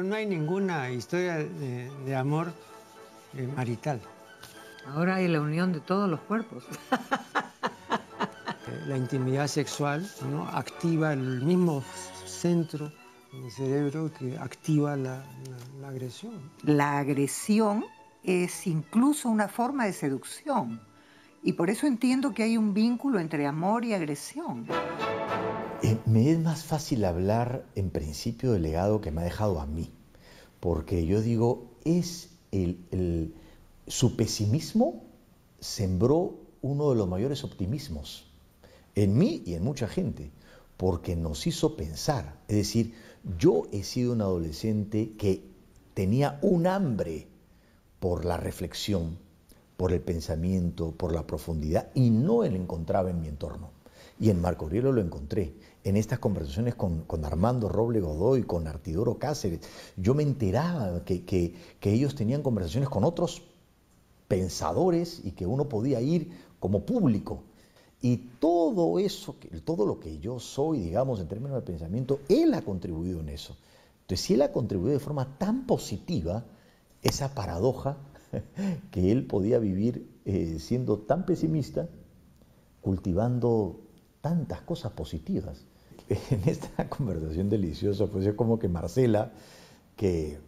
ejemplo, no hay ninguna historia de, amor eh, marital. Ahora hay la unión de todos los cuerpos. la intimidad sexual ¿no? activa el mismo centro del cerebro que activa la, agresión. La agresión es incluso una forma de seducción y por eso entiendo que hay un vínculo entre amor y agresión. Eh, me es más fácil hablar en principio del legado que me ha dejado a mí, porque yo digo, es el, su pesimismo sembró uno de los mayores optimismos en mí y en mucha gente, porque nos hizo pensar. Es decir, yo he sido un adolescente que tenía un hambre por la reflexión, por el pensamiento, por la profundidad, y no lo encontraba en mi entorno. Y en Marco Aurelio lo encontré. En estas conversaciones con, Armando Roble Godoy, con Artidoro Cáceres, yo me enteraba que, que ellos tenían conversaciones con otros pensadores y que uno podía ir como público y todo eso, todo lo que yo soy, digamos, en términos de pensamiento, él ha contribuido en eso. Entonces, si él ha contribuido de forma tan positiva, esa paradoja que él podía vivir eh, siendo tan pesimista, cultivando tantas cosas positivas. En esta conversación deliciosa, pues es como que Marcela, que,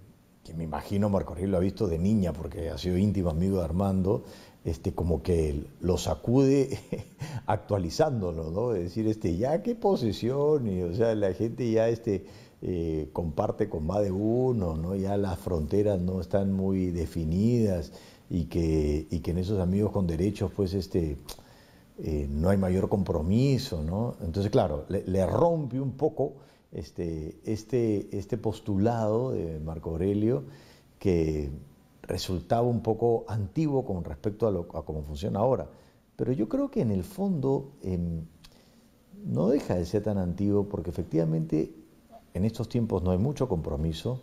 que me imagino Marco lo ha visto de niña porque ha sido íntimo amigo de Armando, este, como que lo sacude actualizándolo, ¿no? Es decir, este, ya qué posesión, y, o sea, la gente ya este, eh, comparte con más de uno, ¿no? Ya las fronteras no están muy definidas y que, y que en esos amigos con derechos, pues, este, eh, no hay mayor compromiso, ¿no? Entonces, claro, le, rompe un poco este, este, este postulado de Marco Aurelio que resultaba un poco antiguo con respecto a, cómo funciona ahora. Pero yo creo que en el fondo em, no deja de ser tan antiguo porque efectivamente en estos tiempos no hay mucho compromiso,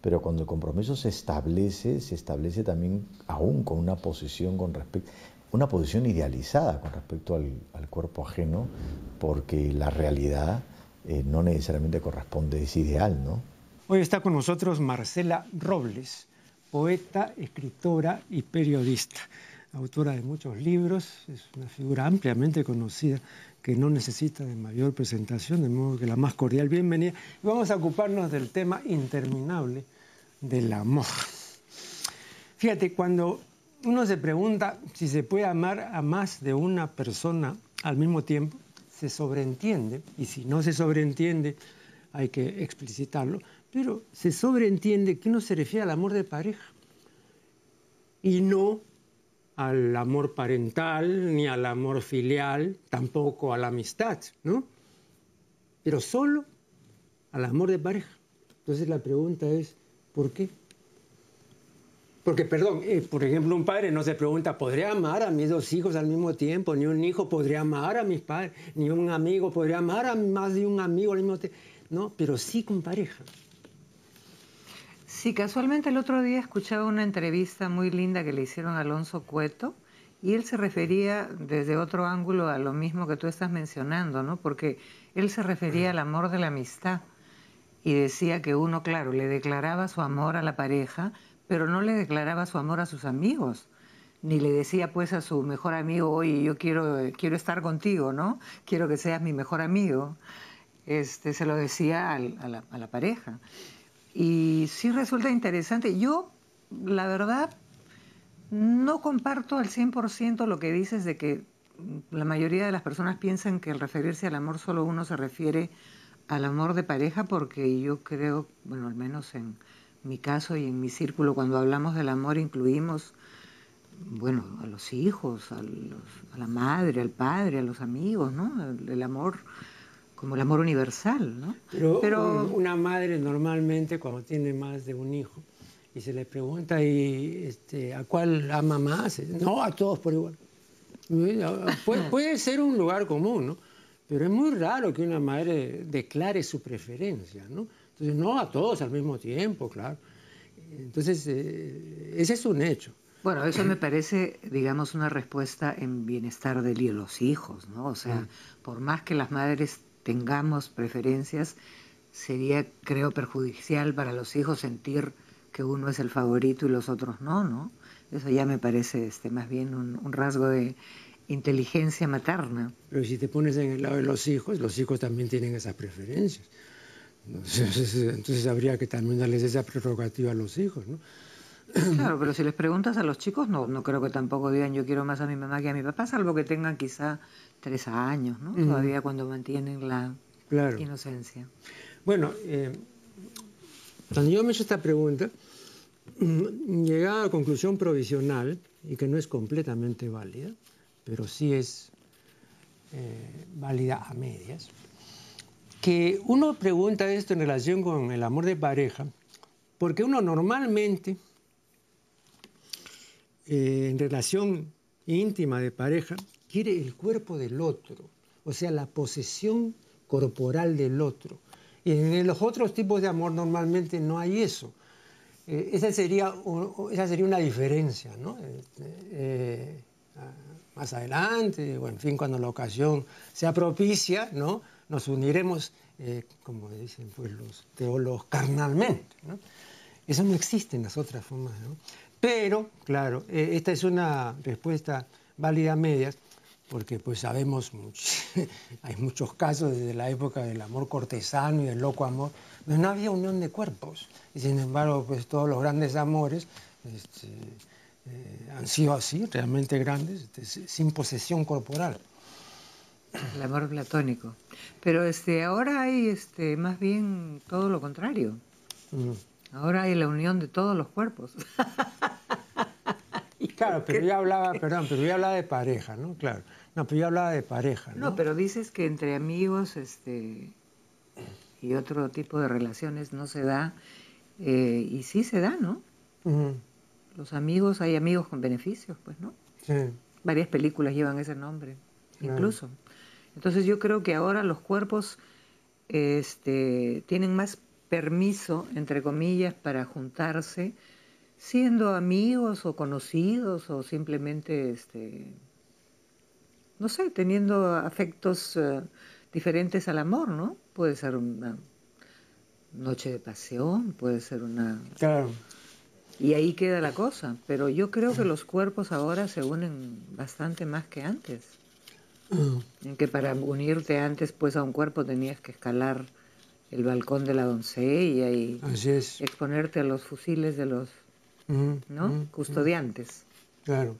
pero cuando el compromiso se establece, se establece también aún con una posición con respecto, una posición idealizada con respecto al, cuerpo ajeno, porque la realidad eh, no necesariamente corresponde, es ideal, ¿no? Hoy está con nosotros Marcela Robles poeta, escritora y periodista. Autora de muchos libros, es una figura ampliamente conocida que no necesita de mayor presentación, de modo que la más cordial bienvenida. Y vamos a ocuparnos del tema interminable del amor. Fíjate, cuando uno se pregunta si se puede amar a más de una persona al mismo tiempo, se sobreentiende, y si no se sobreentiende, hay que explicitarlo, pero se sobreentiende que uno se refiere al amor de pareja y no al amor parental, ni al amor filial, tampoco a la amistad, ¿no? Pero solo al amor de pareja. Entonces la pregunta es, ¿por qué? Porque, perdón, eh, por ejemplo, un padre no se pregunta, ¿podría amar a mis dos hijos al mismo tiempo? Ni un hijo podría amar a mis padres, ni un amigo podría amar a más de un amigo al mismo tiempo. No, pero sí con pareja. Sí, casualmente el otro día escuchaba una entrevista muy linda que le hicieron Alonso Cueto y él se refería desde otro ángulo a lo mismo que tú estás mencionando, ¿no? Porque él se refería al amor de la amistad y decía que uno, claro, le declaraba su amor a la pareja, pero no le declaraba su amor a sus amigos ni le decía pues a su mejor amigo, oye, yo quiero, quiero estar contigo, ¿no? Quiero que seas mi mejor amigo. Este, se lo decía a, la, a la pareja. Y sí resulta interesante. Yo, la verdad, no comparto al 100% lo que dices de que la mayoría de las personas piensan que al referirse al amor solo uno se refiere al amor de pareja porque yo creo, bueno, al menos en mi caso y en mi círculo, cuando hablamos del amor incluimos, bueno, a los hijos, a, la madre, al padre, a los amigos, ¿no? el amor como el amor universal, ¿no? Pero, una madre normalmente cuando tiene más de un hijo y se le pregunta y este, a cuál ama más, no, a todos por igual. puede ser un lugar común, ¿no? Pero es muy raro que una madre declare su preferencia, ¿no? Entonces, no a todos al mismo tiempo, claro. Entonces, eh, ese es un hecho. Bueno, eso me parece, digamos, una respuesta en bienestar de los hijos, ¿no? O sea, mm. por más que las madres tengamos preferencias, sería, creo, perjudicial para los hijos sentir que uno es el favorito y los otros no, ¿no? Eso ya me parece este, más bien un, rasgo de inteligencia materna. Pero si te pones en el lado de los hijos, los hijos también tienen esas preferencias. Entonces, habría que también darles esa prerrogativa a los hijos, ¿no? Claro, pero si les preguntas a los chicos, no, no creo que tampoco digan yo quiero más a mi mamá que a mi papá, salvo que tengan quizá tres años, ¿no? Todavía cuando mantienen la inocencia. Bueno, eh, cuando yo me hecho esta pregunta, mm, llegué a la conclusión provisional, y que no es completamente válida, pero sí es eh, válida a medias, que uno pregunta esto en relación con el amor de pareja, porque uno normalmente, eh, en relación íntima de pareja, quiere el cuerpo del otro, o sea, la posesión corporal del otro. Y en los otros tipos de amor normalmente no hay eso. Eh, esa, sería, esa sería una diferencia, ¿no? Eh, más adelante, o en fin, cuando la ocasión sea propicia, ¿no? Nos uniremos, como dicen pues, los teólogos, carnalmente. Eso no existe en las otras formas, ¿no? Pero, claro, esta es una respuesta válida a medias, porque pues sabemos, hay muchos casos desde la época del amor cortesano y del loco amor, donde no había unión de cuerpos. Y sin embargo, pues todos los grandes amores este, eh, han sido así, realmente grandes, este, sin posesión corporal. El amor platónico. Pero este, ahora hay este, más bien todo lo contrario. Mm. Ahora hay la unión de todos los cuerpos. Claro, pero yo hablaba, perdón, pero yo hablaba de pareja, ¿no? Claro. No, pero yo hablaba de pareja, ¿no? No, pero dices que entre amigos este, y otro tipo de relaciones no se da, eh, y sí se da, ¿no? Los amigos, hay amigos con beneficios, pues, ¿no? Sí. Varias películas llevan ese nombre, incluso. Entonces yo creo que ahora los cuerpos este, tienen más permiso, entre comillas, para juntarse, siendo amigos o conocidos o simplemente este, no sé, teniendo afectos eh, diferentes al amor, ¿no? Puede ser una noche de pasión, puede ser una... Claro. Y ahí queda la cosa, pero yo creo que los cuerpos ahora se unen bastante más que antes. Mm. En que para unirte antes pues a un cuerpo tenías que escalar el balcón de la doncella y exponerte a los fusiles de los ¿no? Mm, custodiantes. Claro.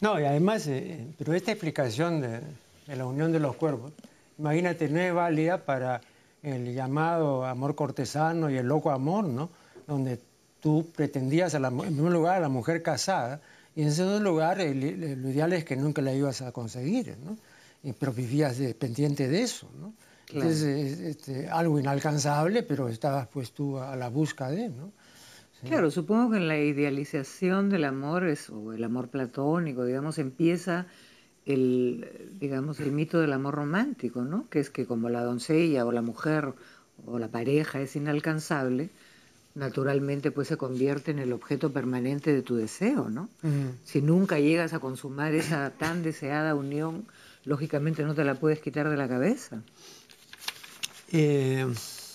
No, y además, eh, eh, pero esta explicación de, la unión de los cuerpos, imagínate, no es válida para el llamado amor cortesano y el loco amor, ¿no? Donde tú pretendías, en primer lugar, a la mujer casada, y en segundo lugar, lo ideal es que nunca la ibas a conseguir, ¿no? pero vivías pendiente de eso, ¿no? Entonces, este, algo inalcanzable, pero estabas pues tú a la busca de, ¿no? Claro, supongo que la idealización del amor, es, o el amor platónico, digamos, empieza el, digamos, el mito del amor romántico, ¿no? Que es que como la doncella o la mujer o la pareja es inalcanzable, naturalmente pues se convierte en el objeto permanente de tu deseo, ¿no? Si nunca llegas a consumar esa tan deseada unión, lógicamente no te la puedes quitar de la cabeza. Eh,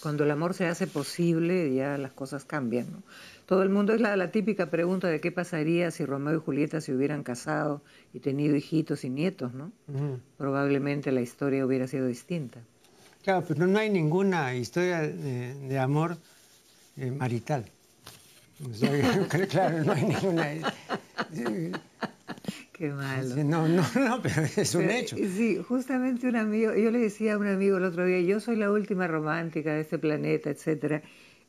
Cuando el amor se hace posible, ya las cosas cambian, ¿no? Todo el mundo es la, la típica pregunta de qué pasaría si Romeo y Julieta se hubieran casado y tenido hijitos y nietos, ¿no? Probablemente la historia hubiera sido distinta. Claro, pero no hay ninguna historia de, amor eh, marital. claro, no hay ninguna. Qué malo. No, no, no, pero es un hecho. Sí, justamente un amigo, yo le decía a un amigo el otro día, yo soy la última romántica de este planeta, etcétera.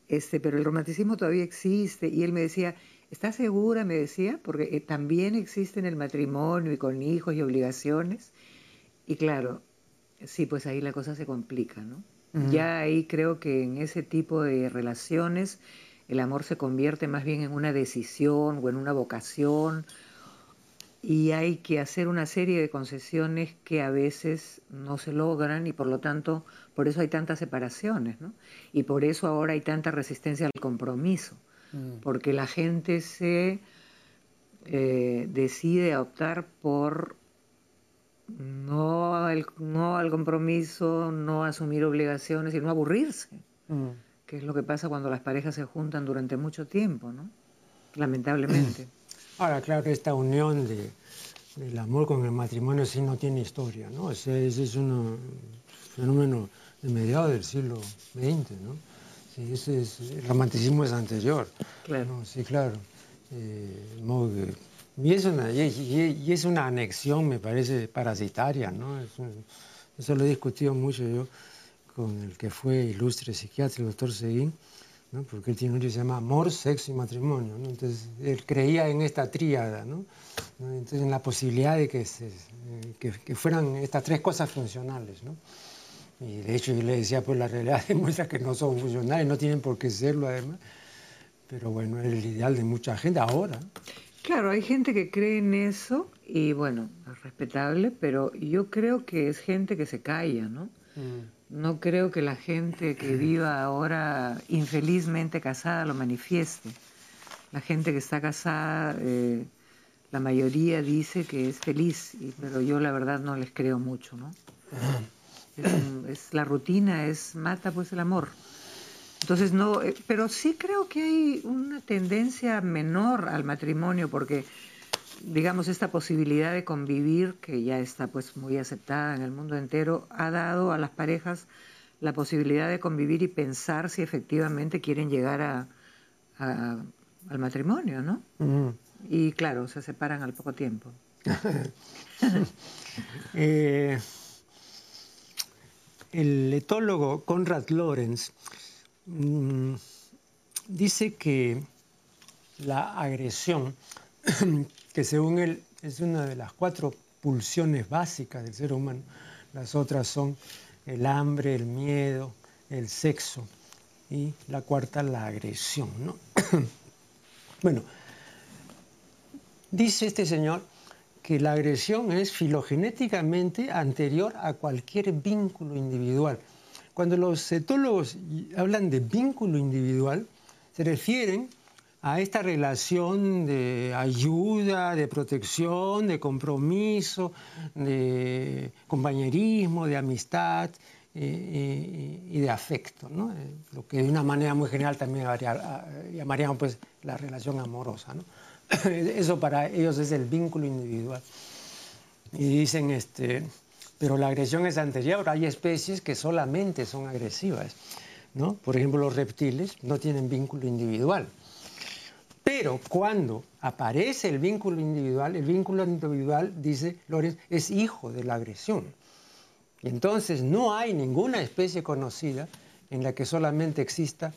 Este, pero el romanticismo todavía existe. Y él me decía, ¿estás segura? Me decía, porque eh, también existe en el matrimonio y con hijos y obligaciones. Y claro, sí, pues ahí la cosa se complica, ¿no? Ya ahí creo que en ese tipo de relaciones el amor se convierte más bien en una decisión o en una vocación y hay que hacer una serie de concesiones que a veces no se logran y por lo tanto por eso hay tantas separaciones ¿no? y por eso ahora hay tanta resistencia al compromiso mm. porque la gente se eh, decide optar por no, el, no al compromiso, no asumir obligaciones y no aburrirse. mm. que es lo que pasa cuando las parejas se juntan durante mucho tiempo, ¿no? Lamentablemente. Ahora, claro, esta unión de, del amor con el matrimonio sí no tiene historia, ¿no? Ese, es un fenómeno de mediados del siglo XX, ¿no? Sí, ese es, el romanticismo es anterior. Claro. Sí, claro. Eh, y, es una, y, es una anexión, me parece, parasitaria, ¿no? eso lo he discutido mucho yo con el que fue ilustre psiquiatra, el doctor Seguín, ¿no? porque él tiene un libro que se llama Amor, Sexo y Matrimonio. ¿no? Entonces, él creía en esta tríada, ¿no? Entonces, en la posibilidad de que, se, que, que, fueran estas tres cosas funcionales. ¿no? Y de hecho, yo le decía, pues la realidad demuestra que no son funcionales, no tienen por qué serlo además. Pero bueno, es el ideal de mucha gente ahora. Claro, hay gente que cree en eso y bueno, es respetable, pero yo creo que es gente que se calla, ¿no? Mm. No creo que la gente que viva ahora infelizmente casada lo manifieste. La gente que está casada, eh, la mayoría dice que es feliz, pero yo la verdad no les creo mucho, ¿no? Es, la rutina, es mata pues el amor. Entonces no, eh, pero sí creo que hay una tendencia menor al matrimonio porque digamos, esta posibilidad de convivir, que ya está pues muy aceptada en el mundo entero, ha dado a las parejas la posibilidad de convivir y pensar si efectivamente quieren llegar a, al matrimonio, ¿no? Y claro, se separan al poco tiempo. Eh, el etólogo Conrad Lorenz mm, dice que la agresión que según él es una de las cuatro pulsiones básicas del ser humano. Las otras son el hambre, el miedo, el sexo y la cuarta la agresión. ¿no? bueno, dice este señor que la agresión es filogenéticamente anterior a cualquier vínculo individual. Cuando los etólogos hablan de vínculo individual, se refieren a esta relación de ayuda, de protección, de compromiso, de compañerismo, de amistad eh, eh, y de afecto, ¿no? Eh, lo que de una manera muy general también llamaríamos pues, la relación amorosa. ¿no? Eso para ellos es el vínculo individual. Y dicen, este, pero la agresión es anterior, hay especies que solamente son agresivas. ¿no? Por ejemplo, los reptiles no tienen vínculo individual pero cuando aparece el vínculo individual, el vínculo individual, dice Lorenz, es hijo de la agresión. Entonces no hay ninguna especie conocida en la que solamente exista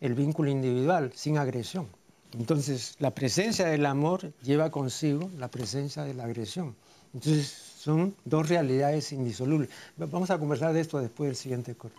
el vínculo individual sin agresión. Entonces la presencia del amor lleva consigo la presencia de la agresión. Entonces son dos realidades indisolubles. Vamos a conversar de esto después del siguiente corte.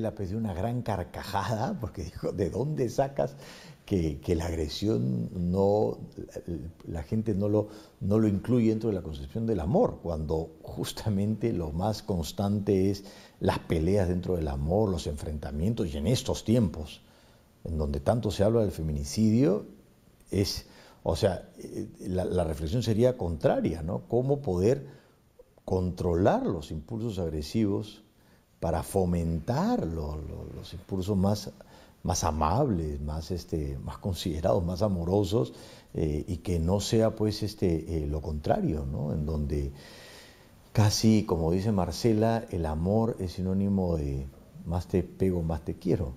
Marcela dio una gran carcajada porque dijo, ¿de dónde sacas que, la agresión no, la gente no lo, no lo incluye dentro de la concepción del amor? Cuando justamente lo más constante es las peleas dentro del amor, los enfrentamientos, y en estos tiempos, en donde tanto se habla del feminicidio, es, o sea, eh, la, la reflexión sería contraria, ¿no? ¿Cómo poder controlar los impulsos agresivos? Para fomentar los impulsos más, más amables, más, este, más considerados, más amorosos, eh, y que no sea pues este, eh, lo contrario, ¿no? en donde casi, como dice Marcela, el amor es sinónimo de más te pego, más te quiero.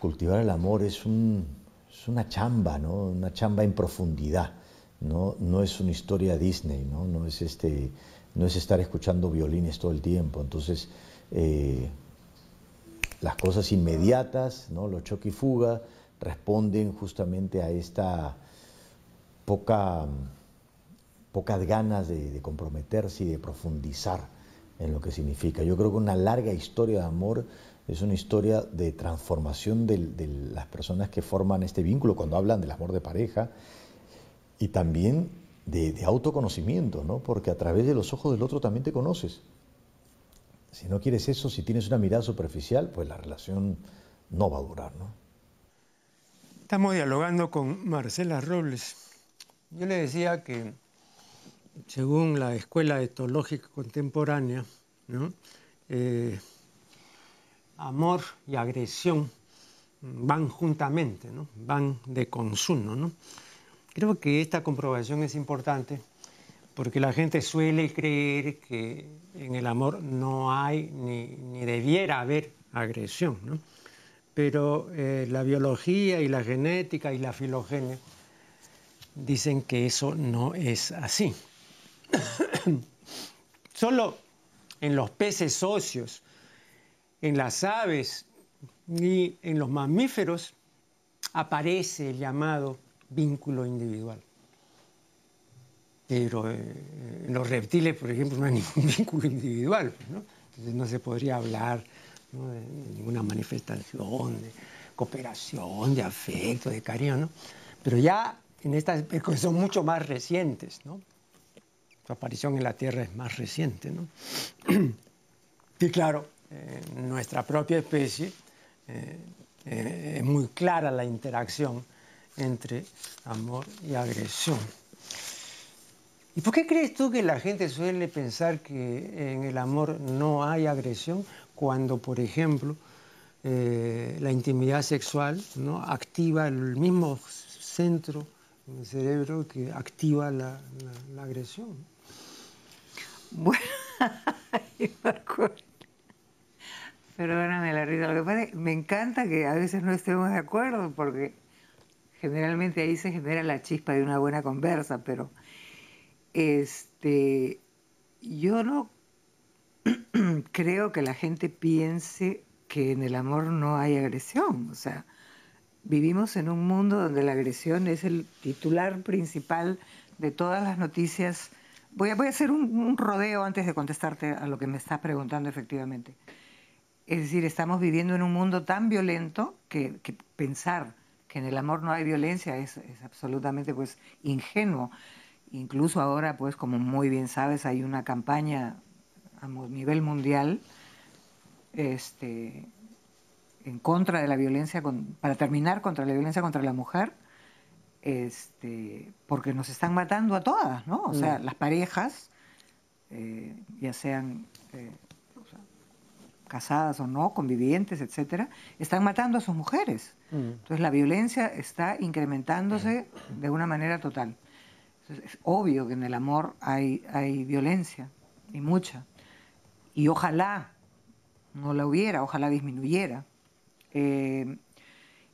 cultivar el amor es, un, es una chamba, ¿no? una chamba en profundidad. ¿no? no es una historia Disney, no, no es este no es estar escuchando violines todo el tiempo. Entonces, eh, las cosas inmediatas, ¿no? los choque y fuga, responden justamente a esta poca, pocas ganas de, comprometerse y de profundizar en lo que significa. Yo creo que una larga historia de amor es una historia de transformación de, las personas que forman este vínculo cuando hablan del amor de pareja y también de, autoconocimiento, ¿no? porque a través de los ojos del otro también te conoces. Si no quieres eso, si tienes una mirada superficial, pues la relación no va a durar. ¿no? Estamos dialogando con Marcela Robles. Yo le decía que, según la Escuela Etológica Contemporánea, eh, amor y agresión van juntamente, ¿no? van de consumo. ¿no? Creo que esta comprobación es importante porque la gente suele creer que en el amor no hay ni, ni debiera haber agresión. ¿no? pero eh, la biología y la genética y la filogenia dicen que eso no es así. Solo en los peces óseos, en las aves y en los mamíferos aparece el llamado vínculo individual. Pero eh, en los reptiles, por ejemplo, no hay ningún vínculo individual, ¿no? Entonces no se podría hablar de ninguna manifestación de cooperación, de afecto, de cariño, ¿no? Pero ya en estas son mucho más recientes, ¿no? Su aparición en la Tierra es más reciente, ¿no? Y claro, en nuestra propia especie eh, eh, es muy clara la interacción entre amor y agresión. ¿Y por qué crees tú que la gente suele pensar que en el amor no hay agresión? cuando, por ejemplo, eh, la intimidad sexual ¿no? activa el mismo centro en el cerebro que activa la, agresión. Bueno, perdóname la risa, lo que pasa es que me encanta que a veces no estemos de acuerdo porque generalmente ahí se genera la chispa de una buena conversa, pero este, yo no creo que la gente piense que en el amor no hay agresión. O sea, vivimos en un mundo donde la agresión es el titular principal de todas las noticias. Voy a, voy a hacer un, rodeo antes de contestarte a lo que me estás preguntando efectivamente. Es decir, estamos viviendo en un mundo tan violento que, pensar que en el amor no hay violencia es, es absolutamente pues ingenuo. Incluso ahora, pues como muy bien sabes, hay una campaña a nivel mundial este, en contra de la violencia, para terminar contra la violencia contra la mujer, este, porque nos están matando a todas, ¿no? O sea, mm. las parejas, eh, ya sean eh, casadas o no, convivientes, etcétera, están matando a sus mujeres. Mm. Entonces la violencia está incrementándose de una manera total. es obvio que en el amor hay, hay violencia, y mucha y ojalá no la hubiera, ojalá disminuyera. Eh,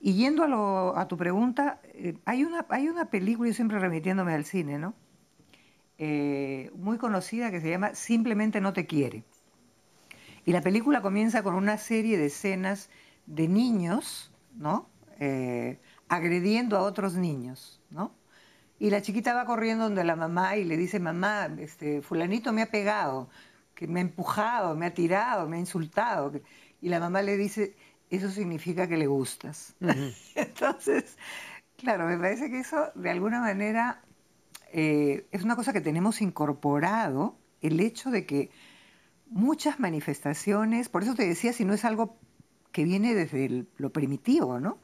y yendo a, tu pregunta, eh, hay, una, hay una película, yo siempre remitiéndome al cine, ¿no? Eh, muy conocida que se llama Simplemente no te quiere. Y la película comienza con una serie de escenas de niños, ¿no? agrediendo a otros niños, ¿no? Y la chiquita va corriendo donde la mamá y le dice, mamá, este, fulanito me ha pegado que me ha empujado, me ha tirado, me ha insultado. Y la mamá le dice, eso significa que le gustas. Entonces, claro, me parece que eso de alguna manera eh, es una cosa que tenemos incorporado, el hecho de que muchas manifestaciones, por eso te decía, si no es algo que viene desde lo primitivo, ¿no?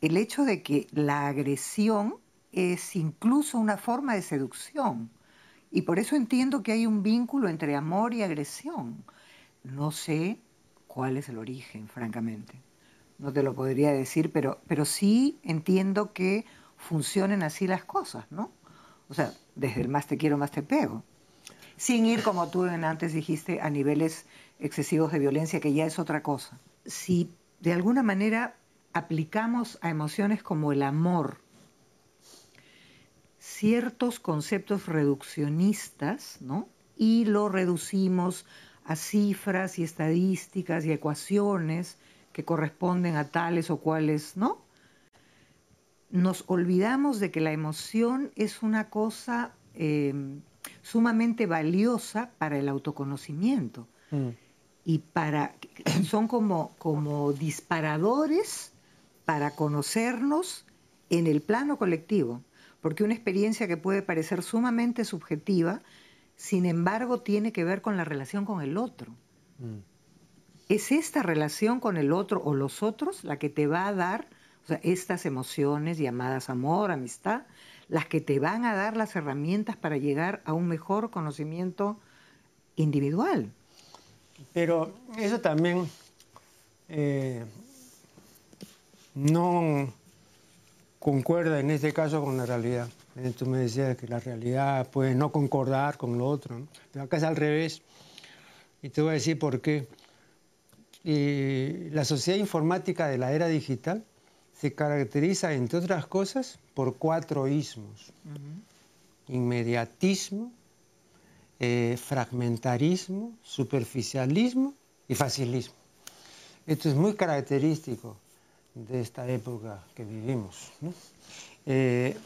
El hecho de que la agresión es incluso una forma de seducción. Y por eso entiendo que hay un vínculo entre amor y agresión. No sé cuál es el origen, francamente. No te lo podría decir, pero, pero sí entiendo que funcionen así las cosas, ¿no? O sea, desde el más te quiero, más te pego. Sin ir, como tú antes dijiste, a niveles excesivos de violencia, que ya es otra cosa. Si de alguna manera aplicamos a emociones como el amor ciertos conceptos reduccionistas, ¿no? Y lo reducimos a cifras y estadísticas y ecuaciones que corresponden a tales o cuales, ¿no? Nos olvidamos de que la emoción es una cosa em, sumamente valiosa para el autoconocimiento. Mm. y para son como, como disparadores para conocernos en el plano colectivo, porque una experiencia que puede parecer sumamente subjetiva, sin embargo, tiene que ver con la relación con el otro. Mm. Es esta relación con el otro o los otros la que te va a dar estas emociones llamadas amor, amistad, las que te van a dar las herramientas para llegar a un mejor conocimiento individual. Pero eso también eh, no concuerda en este caso con la realidad. Tú me decías que la realidad puede no concordar con lo otro, pero acá es al revés. Y te voy a decir por qué. la sociedad informática de la era digital se caracteriza, entre otras cosas, por cuatro ismos. Inmediatismo, eh, fragmentarismo, superficialismo y facilismo. Esto es muy característico de esta época que vivimos. Eh,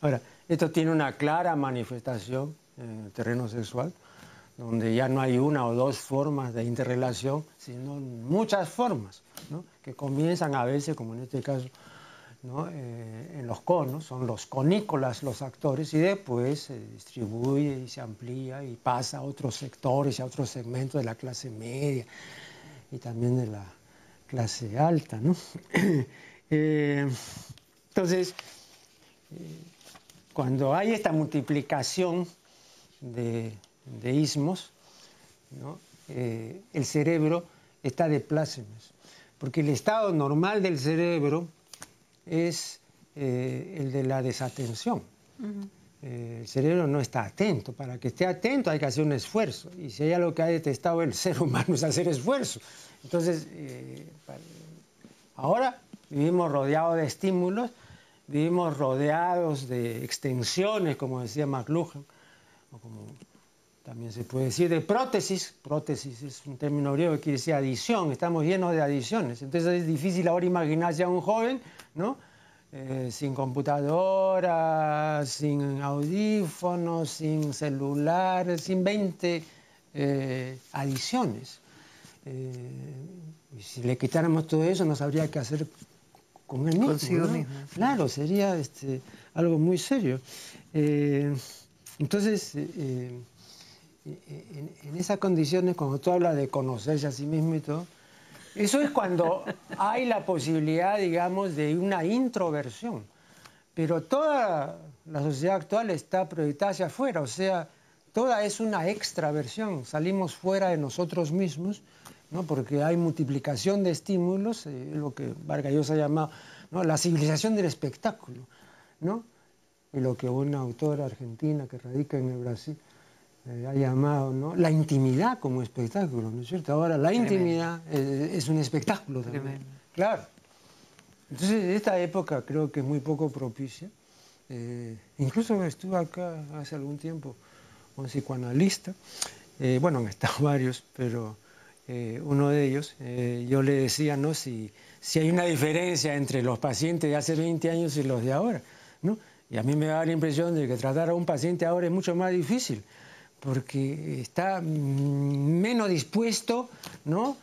ahora, esto tiene una clara manifestación en el terreno sexual, donde ya no hay una o dos formas de interrelación, sino muchas formas, que comienzan a veces, como en este caso, eh, en los conos, son los conícolas los actores, y después se distribuye y se amplía y pasa a otros sectores y a otros segmentos de la clase media y también de la clase alta. ¿no? Eh, entonces, eh, cuando hay esta multiplicación de, ismos, eh, el cerebro está de plácemes, porque el estado normal del cerebro es el de la desatención. el cerebro no está atento. Para que esté atento hay que hacer un esfuerzo. Y si hay algo que ha detestado el ser humano es hacer esfuerzo. Entonces, eh, ahora vivimos rodeados de estímulos, vivimos rodeados de extensiones, como decía McLuhan, o como también se puede decir de prótesis. Prótesis es un término griego que quiere decir adición, estamos llenos de adiciones. Entonces es difícil ahora imaginarse a un joven, ¿no? Eh, sin computadora, sin audífonos, sin celular, sin 20 eh, adiciones. Eh, y si le quitáramos todo eso, no sabría qué hacer con él mismo. Claro, sería este, algo muy serio. Entonces, en, esas condiciones, cuando tú hablas de conocerse a sí mismo y todo, eso es cuando hay la posibilidad, digamos, de una introversión. Pero toda la sociedad actual está proyectada hacia afuera, o sea, toda es una extraversión. Salimos fuera de nosotros mismos porque hay multiplicación de estímulos, eh, lo que Vargas Llosa llama ¿no? la civilización del espectáculo, ¿no? y lo que una autora argentina que radica en el Brasil eh, ha llamado ¿no? la intimidad como espectáculo, ¿no es cierto? Ahora la intimidad es, un espectáculo también. Claro. Entonces, esta época creo que es muy poco propicia. Eh, incluso estuve acá hace algún tiempo un psicoanalista, bueno, han estado varios, pero eh, uno de ellos, eh, yo le decía, ¿no? Si, si hay una diferencia entre los pacientes de hace 20 años y los de ahora, ¿no? Y a mí me da la impresión de que tratar a un paciente ahora es mucho más difícil, porque está menos dispuesto, ¿no?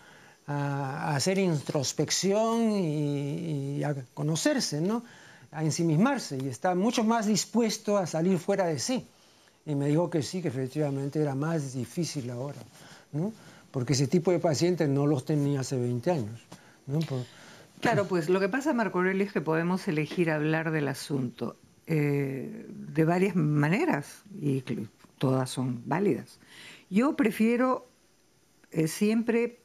A, hacer introspección y, a conocerse, ¿no? A ensimismarse, y está mucho más dispuesto a salir fuera de sí. Y me dijo que sí, que efectivamente era más difícil ahora, ¿no? porque ese tipo de pacientes no los tenía hace 20 años. Claro, pues lo que pasa, Marco Aurelio, es que podemos elegir hablar del asunto eh, de varias maneras y todas son válidas. Yo prefiero eh, siempre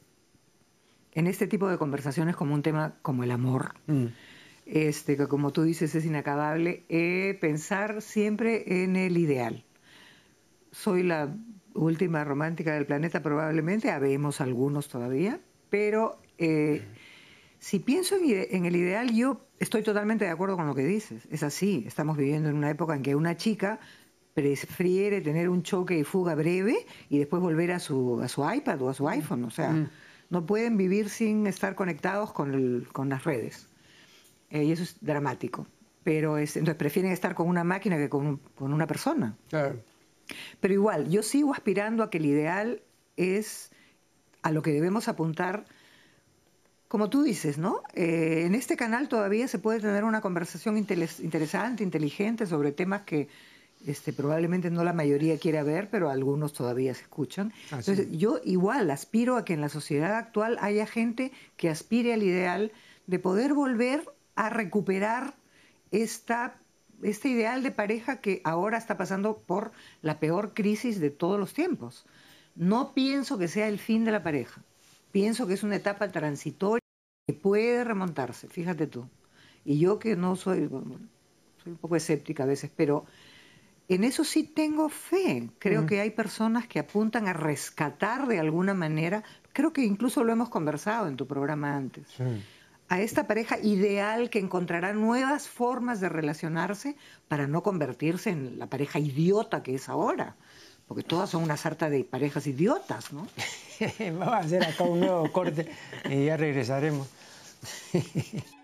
en este tipo de conversaciones como un tema como el amor, mm. este, que como tú dices es inacabable, eh, pensar siempre en el ideal. Soy la última romántica del planeta probablemente, habemos algunos todavía, pero eh, si pienso en, el ideal, yo estoy totalmente de acuerdo con lo que dices. Es así, estamos viviendo en una época en que una chica prefiere tener un choque y fuga breve y después volver a su, a su iPad o a su iPhone. O sea, mm. no pueden vivir sin estar conectados con, con las redes. Eh, y eso es dramático. Pero es, entonces prefieren estar con una máquina que con, con una persona. Claro. Pero igual, yo sigo aspirando a que el ideal es a lo que debemos apuntar, como tú dices, ¿no? Eh, en este canal todavía se puede tener una conversación interesante, inteligente sobre temas que este, probablemente no la mayoría quiera ver, pero algunos todavía se escuchan. Entonces, yo igual aspiro a que en la sociedad actual haya gente que aspire al ideal de poder volver a recuperar esta, este ideal de pareja que ahora está pasando por la peor crisis de todos los tiempos. No pienso que sea el fin de la pareja. Pienso que es una etapa transitoria que puede remontarse, fíjate tú. Y yo que no soy, soy un poco escéptica a veces, pero en eso sí tengo fe. Creo que hay personas que apuntan a rescatar de alguna manera, creo que incluso lo hemos conversado en tu programa antes, a esta pareja ideal que encontrará nuevas formas de relacionarse para no convertirse en la pareja idiota que es ahora. Porque todas son una sarta de parejas idiotas, ¿no? Vamos a hacer acá un nuevo corte y ya regresaremos.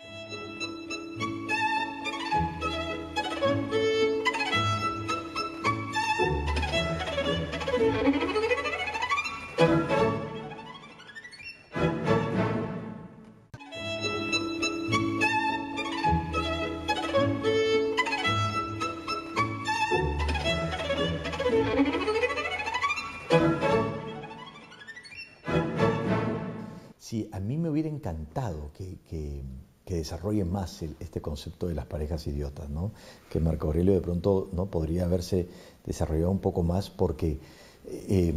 encantado que, que, desarrolle más este concepto de las parejas idiotas, ¿no? que Marco Aurelio de pronto ¿no? podría haberse desarrollado un poco más porque eh,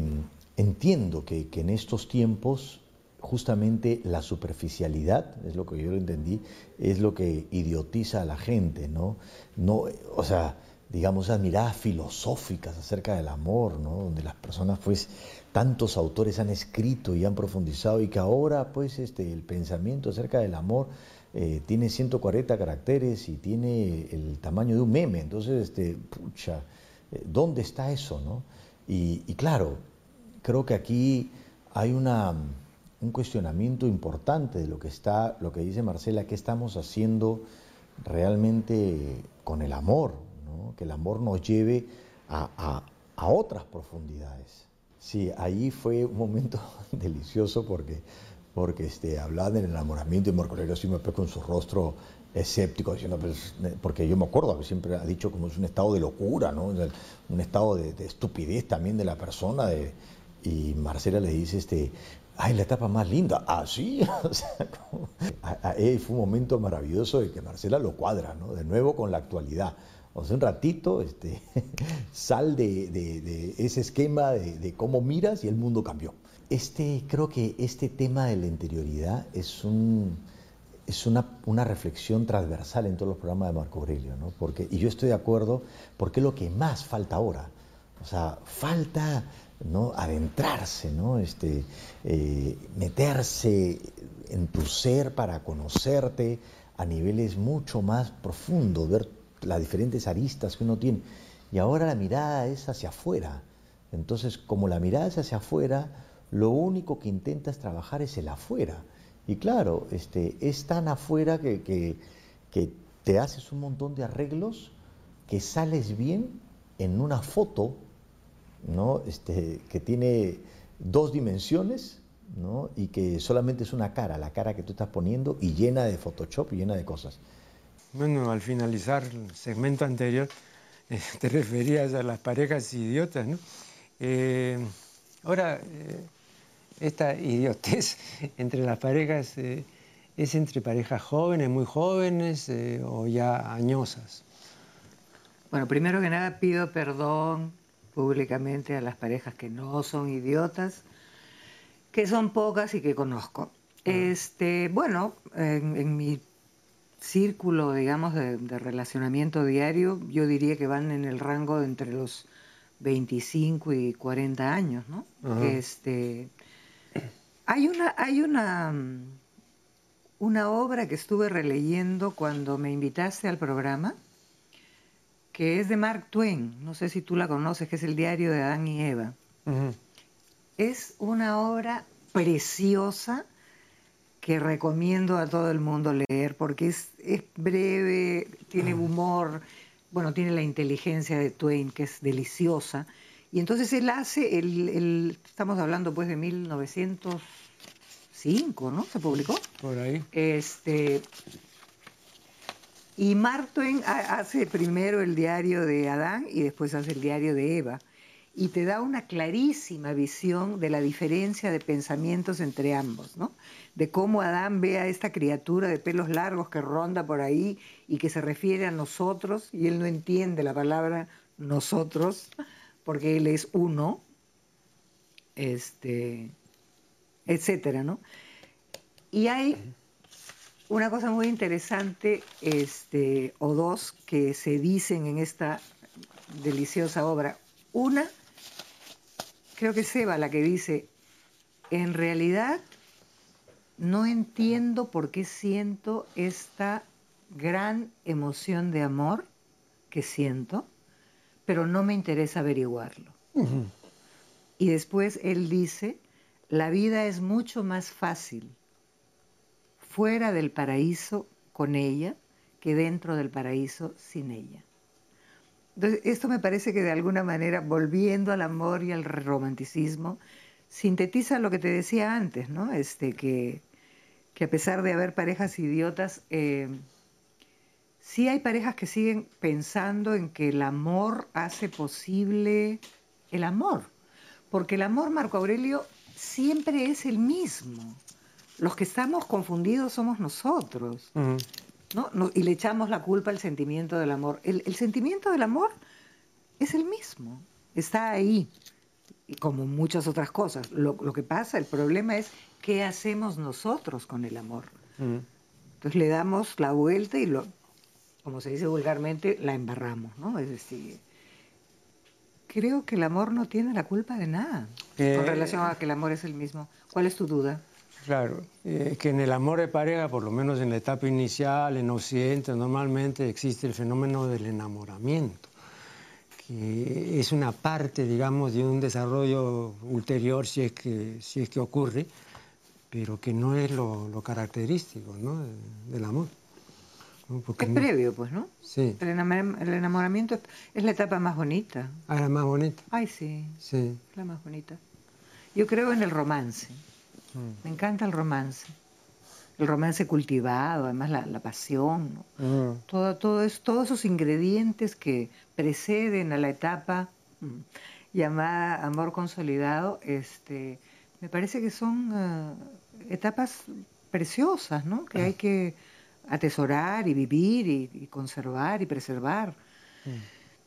entiendo que, que, en estos tiempos justamente la superficialidad, es lo que yo lo entendí, es lo que idiotiza a la gente, ¿no? no o sea, digamos, esas miradas filosóficas acerca del amor, ¿no? donde las personas, pues, tantos autores han escrito y han profundizado y que ahora, pues, este, el pensamiento acerca del amor eh, tiene 140 caracteres y tiene el tamaño de un meme. Entonces, este, pucha, eh, ¿dónde está eso, no? Y, claro, creo que aquí hay una, un cuestionamiento importante de lo que está, lo que dice Marcela, qué estamos haciendo realmente con el amor, que el amor nos lleve a, otras profundidades. Sí, ahí fue un momento delicioso porque, porque este, hablaba del enamoramiento y Marco Aurelio siempre con su rostro escéptico, diciendo, pues, porque yo me acuerdo que siempre ha dicho como es un estado de locura, ¿no? un estado de, estupidez también de la persona. De, y Marcela le dice, este, ay, la etapa más linda, así, ah, fue un momento maravilloso de que Marcela lo cuadra, ¿no? de nuevo con la actualidad. O un ratito, este, sal de, ese esquema de, cómo miras y el mundo cambió. Este, creo que este tema de la interioridad es, un, es una, reflexión transversal en todos los programas de Marco Aurelio, ¿no? Porque, y yo estoy de acuerdo, porque es lo que más falta ahora. O sea, falta ¿no? adentrarse, ¿no? Este, eh, meterse en tu ser para conocerte a niveles mucho más profundos, ver las diferentes aristas que uno tiene. Y ahora la mirada es hacia afuera. Entonces, como la mirada es hacia afuera, lo único que intentas trabajar es el afuera. Y claro, este, es tan afuera que, que, te haces un montón de arreglos que sales bien en una foto ¿no? este, que tiene dos dimensiones ¿no? y que solamente es una cara, la cara que tú estás poniendo y llena de Photoshop y llena de cosas. Bueno, al finalizar el segmento anterior, eh, te referías a las parejas idiotas, ¿no? Eh, ahora, eh, esta idiotez entre las parejas es entre parejas jóvenes, muy jóvenes o ya añosas. Bueno, primero que nada pido perdón públicamente a las parejas que no son idiotas, que son pocas y que conozco. Ah. Este, bueno, en, en mi círculo, digamos, de, relacionamiento diario, yo diría que van en el rango de entre los 25 y 40 años, ¿no? Este, hay una, hay una, una obra que estuve releyendo cuando me invitaste al programa, que es de Mark Twain, no sé si tú la conoces, que es el diario de Adán y Eva. Es una obra preciosa que recomiendo a todo el mundo leer porque es, breve, tiene ah. humor, bueno, tiene la inteligencia de Twain que es deliciosa Y entonces él hace, el, estamos hablando pues de 1905, ¿no? Se publicó. Por ahí. Este, y Mark Twain hace primero el diario de Adán y después hace el diario de Eva. Y te da una clarísima visión de la diferencia de pensamientos entre ambos, ¿no? De cómo Adán ve a esta criatura de pelos largos que ronda por ahí y que se refiere a nosotros, y él no entiende la palabra nosotros, porque él es uno, este, etcétera, ¿no? Y hay una cosa muy interesante, este, o dos, que se dicen en esta deliciosa obra. Una, creo que es Eva la que dice, en realidad no entiendo por qué siento esta gran emoción de amor que siento, pero no me interesa averiguarlo. Y después él dice, la vida es mucho más fácil fuera del paraíso con ella que dentro del paraíso sin ella. Entonces, esto me parece que de alguna manera, volviendo al amor y al romanticismo, sintetiza lo que te decía antes, ¿no? Este, que, que a pesar de haber parejas idiotas, eh, sí hay parejas que siguen pensando en que el amor hace posible el amor. Porque el amor, Marco Aurelio, siempre es el mismo los que estamos confundidos somos nosotros. ¿No? Y le echamos la culpa al sentimiento del amor. El, sentimiento del amor es el mismo, está ahí, y como muchas otras cosas. Lo, que pasa, el problema es qué hacemos nosotros con el amor. Entonces le damos la vuelta y, lo, como se dice vulgarmente, la embarramos. ¿no? Es decir, creo que el amor no tiene la culpa de nada con eh, relación a que el amor es el mismo. ¿Cuál es tu duda? Claro, eh, que en el amor de pareja, por lo menos en la etapa inicial, en Occidente, normalmente existe el fenómeno del enamoramiento, que es una parte, digamos, de un desarrollo ulterior si es que, si es que ocurre, pero que no es lo, característico ¿no? del amor. es previo, pues, ¿no? Sí. El, enamoramiento es la etapa más bonita. Ah, la más bonita. Ay, sí. Sí. La más bonita. Yo creo en el romance. Mm. Me encanta el romance. El romance cultivado, además la, pasión, mm. todo, todo es, todos esos ingredientes que preceden a la etapa mm, llamada amor consolidado, este, me parece que son eh, etapas preciosas, ¿no? Que hay que atesorar y vivir y, conservar y preservar.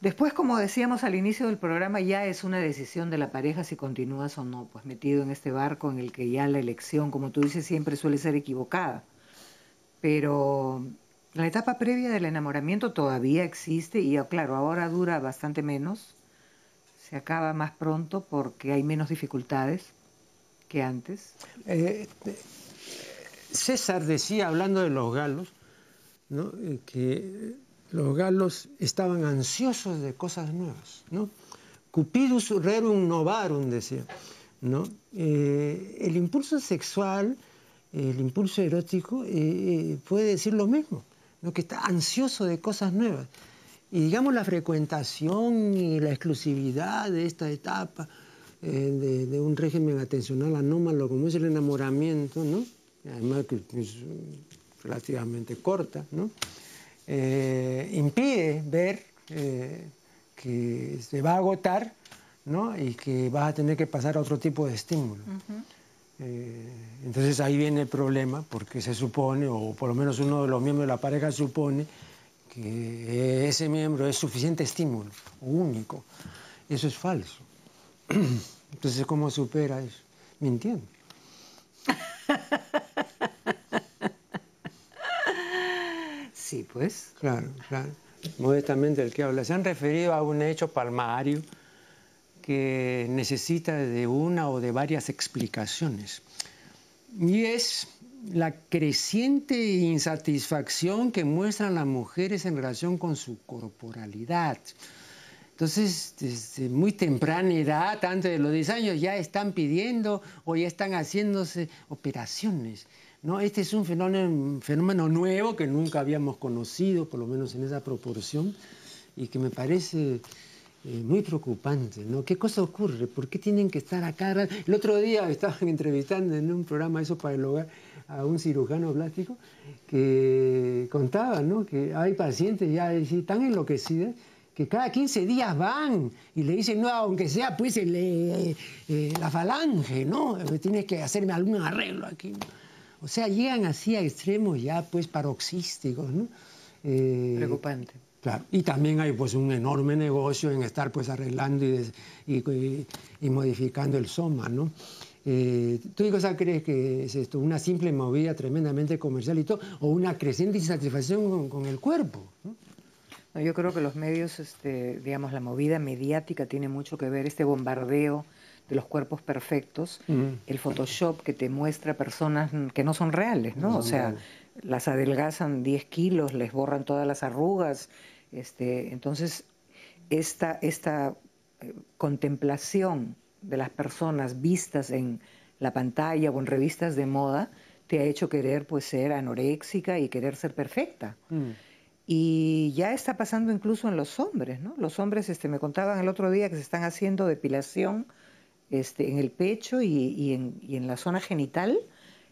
Después, como decíamos al inicio del programa, ya es una decisión de la pareja si continúas o no, pues metido en este barco en el que ya la elección, como tú dices, siempre suele ser equivocada. Pero la etapa previa del enamoramiento todavía existe y claro, ahora dura bastante menos, se acaba más pronto porque hay menos dificultades que antes. Eh, César decía, hablando de los galos, ¿no? Eh, que los galos estaban ansiosos de cosas nuevas, ¿no? Cupidus rerum novarum, decía, ¿no? Eh, el impulso sexual, el impulso erótico, eh, eh, puede decir lo mismo, ¿no? que está ansioso de cosas nuevas. Y digamos la frecuentación y la exclusividad de esta etapa de, un régimen atencional anómalo como es el enamoramiento, ¿no? además que es relativamente corta, ¿no? Eh, impide ver eh, que se va a agotar ¿no? y que vas a tener que pasar a otro tipo de estímulo. Eh, entonces ahí viene el problema, porque se supone, o por lo menos uno de los miembros de la pareja supone, que ese miembro es suficiente estímulo, único. Eso es falso. Entonces, ¿cómo supera eso? Mintiendo. Sí, pues. Claro, claro. Modestamente el que habla. Se han referido a un hecho palmario que necesita de una o de varias explicaciones. Y es la creciente insatisfacción que muestran las mujeres en relación con su corporalidad. Entonces, desde muy temprana edad, antes de los 10 años, ya están pidiendo o ya están haciéndose operaciones ¿no? Este es un fenómeno, nuevo que nunca habíamos conocido, por lo menos en esa proporción, y que me parece eh, muy preocupante. ¿Qué cosa ocurre? ¿Por qué tienen que estar acá? El otro día estaban entrevistando en un programa eso para el hogar a un cirujano plástico que contaba, ¿no? Que hay pacientes ya tan enloquecidas que cada 15 días van y le dicen, no, aunque sea pues eh, la falange, ¿no? Tienes que hacerme algún arreglo aquí. O sea, llegan así a extremos ya pues paroxísticos, ¿no? Eh, Preocupante. Claro, y también hay pues un enorme negocio en estar pues arreglando y, y, modificando el soma, ¿no? Eh, ¿Tú qué cosa crees que es esto? ¿Una simple movida tremendamente comercial y todo? ¿O una creciente insatisfacción con, el cuerpo? yo creo que los medios, este, digamos, la movida mediática tiene mucho que ver, este bombardeo de los cuerpos perfectos, el Photoshop que te muestra personas que no son reales, ¿no? o sea, las adelgazan 10 kilos, les borran todas las arrugas. Este, entonces, esta, esta eh, contemplación de las personas vistas en la pantalla o en revistas de moda te ha hecho querer pues ser anoréxica y querer ser perfecta. Mm. Y ya está pasando incluso en los hombres, ¿no? Los hombres este, me contaban el otro día que se están haciendo depilación este, en el pecho y, en, la zona genital,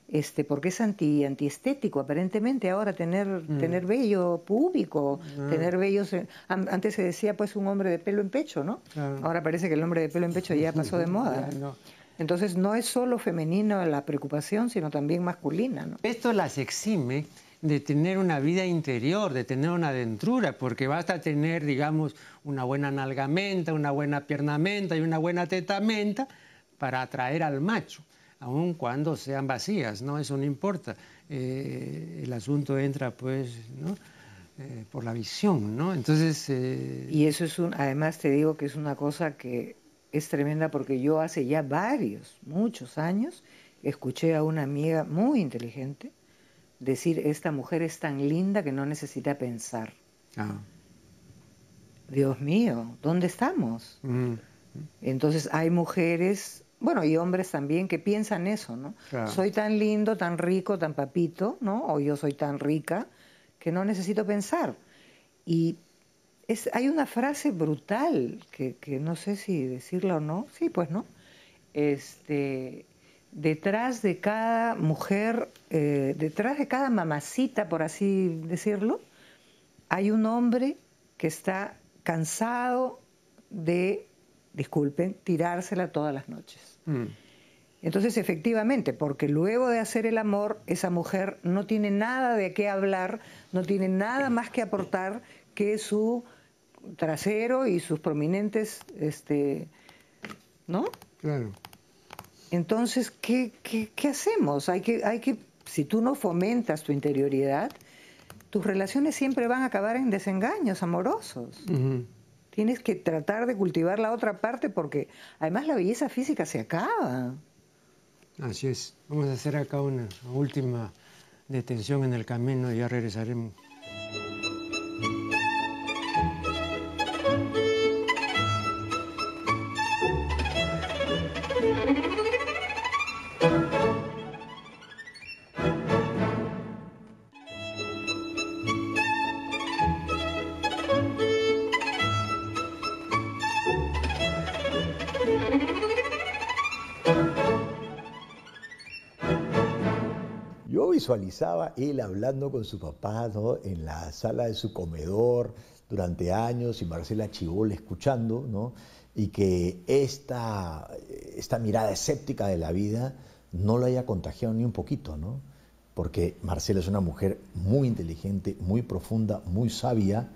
este, porque es anti, antiestético aparentemente ahora tener, mm. tener vello público, ah. tener vellos... antes se decía pues un hombre de pelo en pecho, ¿no? Ahora parece que el hombre de pelo en pecho ya pasó de moda. Entonces no es solo femenino la preocupación, sino también masculina. ¿no? Esto las exime de tener una vida interior, de tener una adentrura, porque basta tener, digamos, una buena nalgamenta, una buena piernamenta y una buena tetamenta para atraer al macho, aun cuando sean vacías, ¿no? Eso no importa. Eh, el asunto entra, pues, ¿no? Eh, por la visión, ¿no? Entonces... Eh, y eso es un, además te digo que es una cosa que es tremenda porque yo hace ya varios, muchos años, escuché a una amiga muy inteligente decir, esta mujer es tan linda que no necesita pensar. Ah. Dios mío, ¿dónde estamos? Mm. Entonces hay mujeres, bueno, y hombres también que piensan eso, ¿no? Soy tan lindo, tan rico, tan papito, ¿no? O yo soy tan rica que no necesito pensar. Y es, hay una frase brutal que, que no sé si decirla o no, sí, pues no. Este, detrás de cada mujer, eh, detrás de cada mamacita, por así decirlo, hay un hombre que está cansado de, disculpen, tirársela todas las noches. Mm. Entonces, efectivamente, porque luego de hacer el amor, esa mujer no tiene nada de qué hablar, no tiene nada más que aportar que su trasero y sus prominentes, este, ¿no? Claro. Entonces, ¿qué, qué, hacemos? Hay que, hay que, si tú no fomentas tu interioridad, tus relaciones siempre van a acabar en desengaños amorosos. Tienes que tratar de cultivar la otra parte porque además la belleza física se acaba. Así es. Vamos a hacer acá una última detención en el camino y ya regresaremos. Visualizaba él hablando con su papá en la sala de su comedor durante años y Marcela Chibol escuchando, ¿no? y que esta, esta mirada escéptica de la vida no la haya contagiado ni un poquito, ¿no? porque Marcela es una mujer muy inteligente, muy profunda, muy sabia,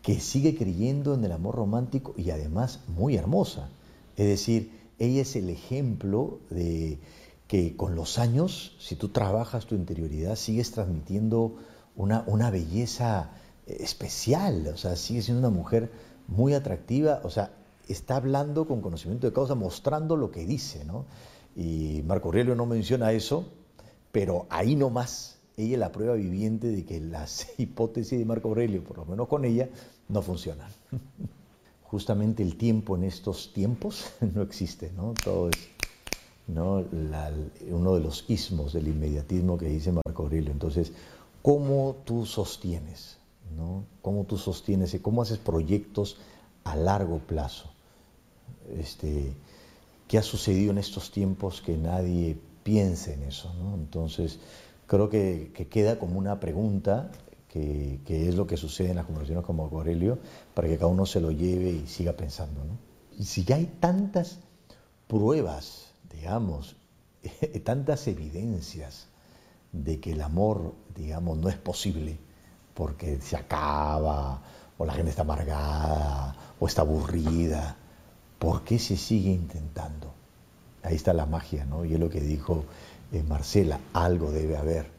que sigue creyendo en el amor romántico y además muy hermosa. Es decir, ella es el ejemplo de que con los años, si tú trabajas tu interioridad, sigues transmitiendo una, una belleza eh, especial, o sea, sigue siendo una mujer muy atractiva, o sea, está hablando con conocimiento de causa, mostrando lo que dice, ¿no? Y Marco Aurelio no menciona eso, pero ahí nomás, ella es la prueba viviente de que las hipótesis de Marco Aurelio, por lo menos con ella, no funcionan. Justamente el tiempo en estos tiempos no existe, ¿no? Todo es ¿no? uno de los ismos del inmediatismo que dice Marco Aurelio. Entonces, ¿cómo tú sostienes? ¿no? ¿Cómo tú sostienes y cómo haces proyectos a largo plazo. Este, ¿Qué ha sucedido en estos tiempos que nadie piense en eso? Entonces, creo que, queda como una pregunta que, es lo que sucede en las conversaciones como Aurelio, para que cada uno se lo lleve y siga pensando. Y si ya hay tantas pruebas, digamos, tantas evidencias de que el amor, digamos, no es posible porque se acaba, o la gente está amargada, o está aburrida, ¿por qué se sigue intentando? Ahí está la magia, ¿no? Y es lo que dijo eh, Marcela, algo debe haber,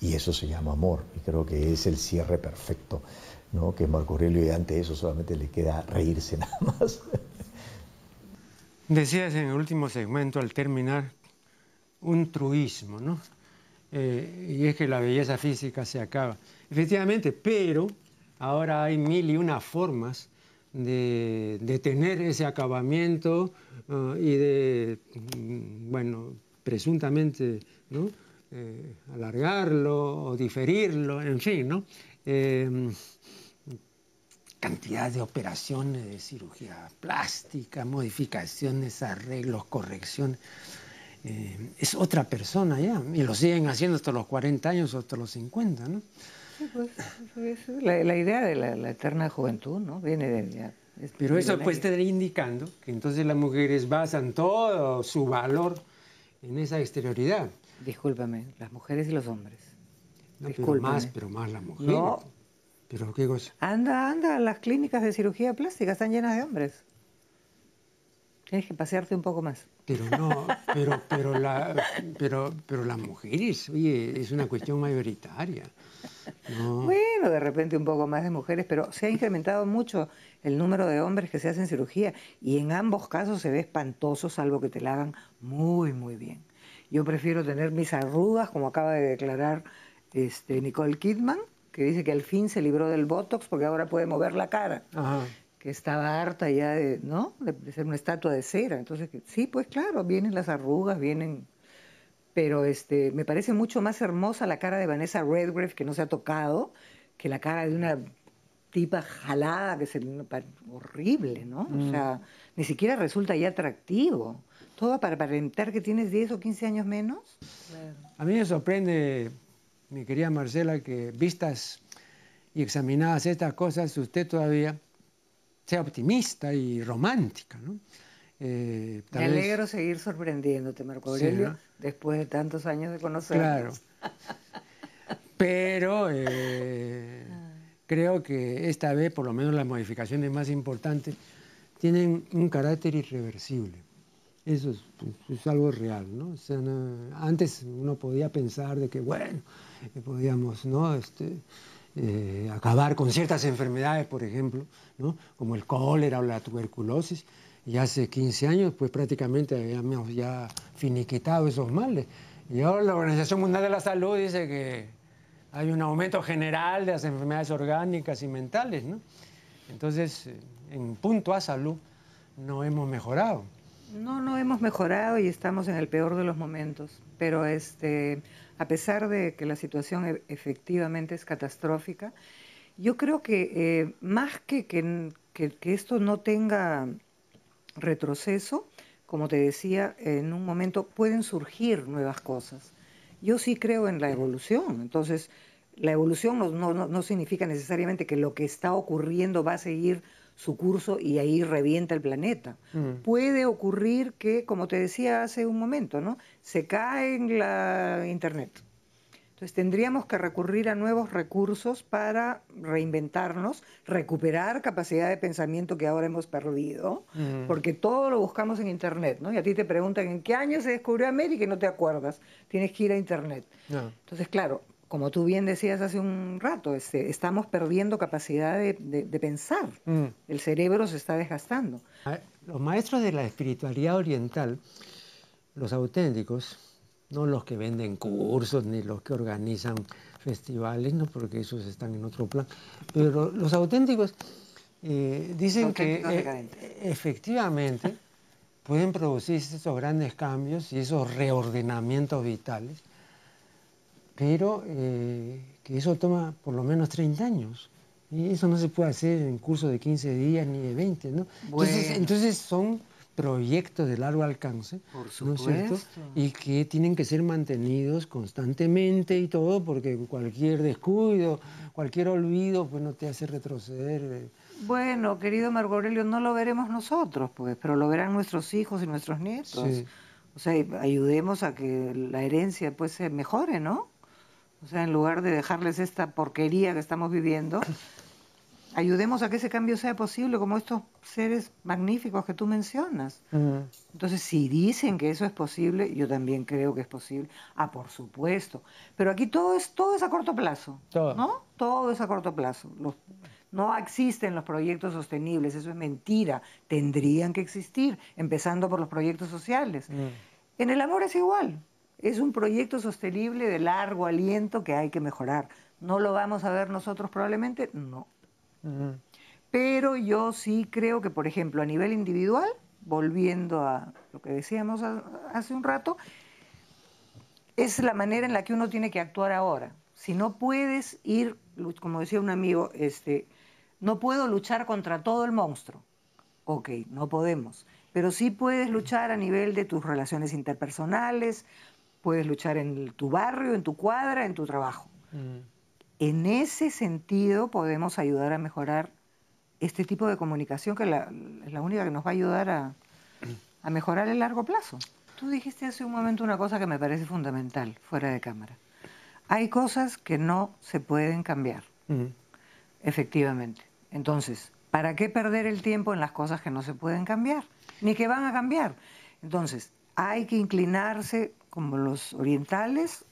y eso se llama amor, y creo que es el cierre perfecto, ¿no? Que Marco Aurelio y ante eso solamente le queda reírse nada más. Decías en el último segmento al terminar un truismo, ¿no? Eh, y es que la belleza física se acaba. Efectivamente, pero ahora hay mil y una formas de, tener ese acabamiento uh, y de, mm, bueno, presuntamente, ¿no? Eh, alargarlo o diferirlo, en fin, ¿no? Eh, cantidad de operaciones de cirugía plástica, modificaciones, arreglos, correcciones. Eh, es otra persona ya, y lo siguen haciendo hasta los 40 años o hasta los 50, ¿no? Sí, pues, la, idea de la, eterna juventud, ¿no? Viene de... Pero eso puede estar indicando que entonces las mujeres basan todo su valor en esa exterioridad. Discúlpame, las mujeres y los hombres. No, pero más, pero más las mujeres. No, ¿Pero qué cosa? Anda, anda, las clínicas de cirugía plástica están llenas de hombres. Tienes que pasearte un poco más. Pero no, pero, pero, la, pero, pero las mujeres, oye, es una cuestión mayoritaria. Bueno, de repente un poco más de mujeres, pero se ha incrementado mucho el número de hombres que se hacen cirugía y en ambos casos se ve espantoso, salvo que te la hagan muy, muy bien. Yo prefiero tener mis arrugas, como acaba de declarar este, Nicole Kidman, que dice que al fin se libró del Botox porque ahora puede mover la cara. Que estaba harta ya de, ¿no? De, ser una estatua de cera. Entonces, sí, pues claro, vienen las arrugas, vienen. Pero este, me parece mucho más hermosa la cara de Vanessa Redgrave, que no se ha tocado, que la cara de una tipa jalada, que es horrible, ¿no? O mm. sea, ni siquiera resulta ya atractivo. Todo para aparentar que tienes 10 o 15 años menos. A mí me sorprende mi querida Marcela, que vistas y examinadas estas cosas, usted todavía sea optimista y romántica, ¿no? Eh, Me alegro seguir sorprendiéndote, Marco Aurelio, después de tantos años de conocernos. Claro. Pero eh, creo que esta vez, por lo menos las modificaciones más importantes, tienen un carácter irreversible. Eso es, algo real, ¿no? antes uno podía pensar de que, bueno, podíamos, ¿no? Este, eh, acabar con ciertas enfermedades, por ejemplo, ¿no? como el cólera o la tuberculosis, y hace 15 años pues prácticamente habíamos ya finiquitado esos males. Y ahora la Organización Mundial de la Salud dice que hay un aumento general de las enfermedades orgánicas y mentales, ¿no? Entonces, en punto a salud, no hemos mejorado. No, no hemos mejorado y estamos en el peor de los momentos. Pero este, a pesar de que la situación e, efectivamente es catastrófica, yo creo que eh, más que, que, esto no tenga retroceso, como te decía, en un momento pueden surgir nuevas cosas. Yo sí creo en la evolución, entonces la evolución no, no, no significa necesariamente que lo que está ocurriendo va a seguir su curso y ahí revienta el planeta. Mm. Puede ocurrir que, como te decía hace un momento, ¿no? se cae en la Internet. Entonces tendríamos que recurrir a nuevos recursos para reinventarnos, recuperar capacidad de pensamiento que ahora hemos perdido, mm. porque todo lo buscamos en Internet, ¿no? Y a ti te preguntan en qué año se descubrió América y no te acuerdas, tienes que ir a Internet. Entonces, claro, como tú bien decías hace un rato, este, estamos perdiendo capacidad de, pensar. Mm. El cerebro se está desgastando. Los maestros de la espiritualidad oriental, los auténticos, no los que venden cursos ni los que organizan festivales, no porque esos están en otro plan, pero los auténticos eh, dicen que eh, efectivamente pueden producirse esos grandes cambios y esos reordenamientos vitales pero eh, que eso toma por lo menos 30 años. Y eso no se puede hacer en curso de 15 días ni de 20, ¿no? Entonces, entonces son proyectos de largo alcance, ¿no es cierto? Y que tienen que ser mantenidos constantemente y todo, porque cualquier descuido, cualquier olvido, pues no te hace retroceder. Eh. Bueno, querido Marco Aurelio, no lo veremos nosotros, pues, pero lo verán nuestros hijos y nuestros nietos. O sea, ayudemos a que la herencia pues se mejore, ¿no? O sea, en lugar de dejarles esta porquería que estamos viviendo, ayudemos a que ese cambio sea posible, como estos seres magníficos que tú mencionas. Entonces, si dicen que eso es posible, yo también creo que es posible. Ah, por supuesto. Pero aquí todo es, todo es a corto plazo. Todo. ¿No? Todo es a corto plazo. no existen los proyectos sostenibles, eso es mentira. Tendrían que existir, empezando por los proyectos sociales. En el amor es igual. Es un proyecto sostenible de largo aliento que hay que mejorar. ¿No lo vamos a ver nosotros probablemente? No. Pero yo sí creo que, por ejemplo, a nivel individual, volviendo a lo que decíamos hace un rato, es la manera en la que uno tiene que actuar ahora. Si no puedes ir, como decía un amigo, este, no puedo luchar contra todo el monstruo. Ok, no podemos. Pero sí puedes luchar a nivel de tus relaciones interpersonales, puedes luchar en tu barrio, en tu cuadra, en tu trabajo. Mm. En ese sentido podemos ayudar a mejorar este tipo de comunicación que es la única que nos va a ayudar a, mejorar el largo plazo. Tú dijiste hace un momento una cosa que me parece fundamental, fuera de cámara. Hay cosas que no se pueden cambiar, mm. efectivamente. Entonces, ¿para qué perder el tiempo en las cosas que no se pueden cambiar? Ni que van a cambiar. Entonces, hay que inclinarse como los orientales,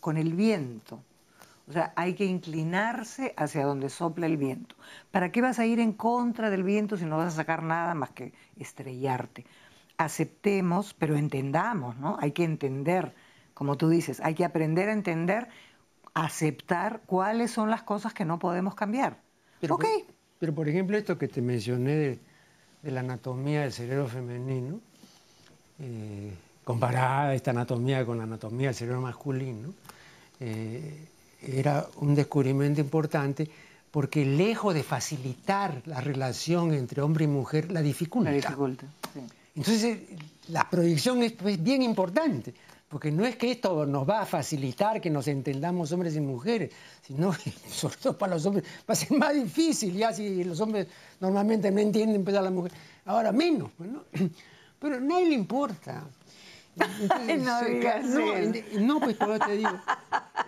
con el viento. O sea, hay que inclinarse hacia donde sopla el viento. ¿Para qué vas a ir en contra del viento si no vas a sacar nada más que estrellarte? Aceptemos, pero entendamos, ¿no? Hay que entender, como tú dices, hay que aprender a entender, aceptar cuáles son las cosas que no podemos cambiar. Pero, pero por ejemplo, esto que te mencioné de, la anatomía del cerebro femenino, eh, comparada esta anatomía con la anatomía del cerebro masculino, eh, era un descubrimiento importante porque lejos de facilitar la relación entre hombre y mujer, la dificulta. La dificulta, Entonces, la proyección es pues, bien importante, porque no es que esto nos va a facilitar que nos entendamos hombres y mujeres, sino que, sobre todo para los hombres, va a ser más difícil, ya si los hombres normalmente no entienden pues, a la mujer, ahora menos, pues, ¿no? pero a nadie le importa. no, no, pues por te digo.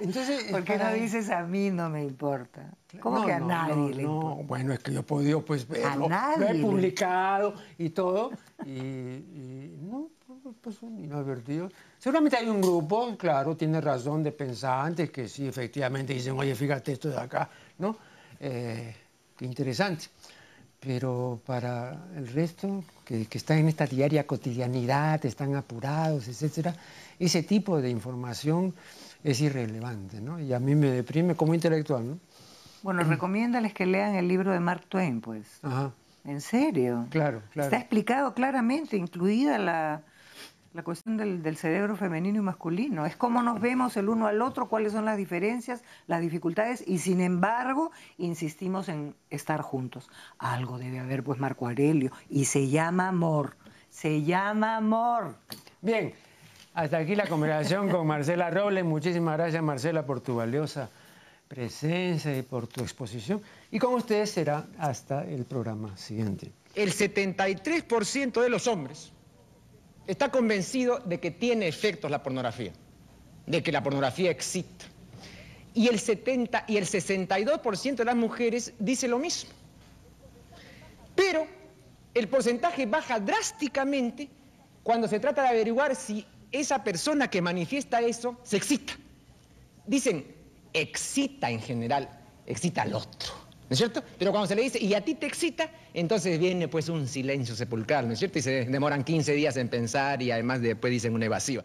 Entonces, ¿Por qué no dices a mí no me importa? ¿Cómo que a nadie le importa? Bueno, es que yo he podido pues verlo, lo he publicado y todo, y, no, pues son inadvertidos. Seguramente hay un grupo, claro, tiene razón de pensantes que sí, efectivamente dicen, oye, fíjate esto de acá, ¿no? Eh, qué interesante pero para el resto, que, que están en esta diaria cotidianidad, están apurados, etcétera, ese tipo de información es irrelevante, ¿no? Y a mí me deprime como intelectual, ¿no? Bueno, recomiéndales que lean el libro de Mark Twain, pues. Ajá. ¿En serio? Claro, claro. Está explicado claramente, incluida la, la cuestión del, cerebro femenino y masculino. Es cómo nos vemos el uno al otro, cuáles son las diferencias, las dificultades, y sin embargo insistimos en estar juntos. Algo debe haber, pues, Marco Aurelio, y se llama amor. Se llama amor. Bien, hasta aquí la conversación con Marcela Robles. Muchísimas gracias, Marcela, por tu valiosa presencia y por tu exposición. Y con ustedes será hasta el programa siguiente. El 73% de los hombres está convencido de que tiene efectos la pornografía, de que la pornografía existe. Y el 70 y el 62% de las mujeres dice lo mismo. Pero el porcentaje baja drásticamente cuando se trata de averiguar si esa persona que manifiesta eso se excita. Dicen, excita en general, excita al otro. ¿No es cierto? Pero cuando se le dice, y a ti te excita, entonces viene pues un silencio sepulcral, ¿no es cierto? Y se demoran 15 días en pensar y además después dicen una evasiva.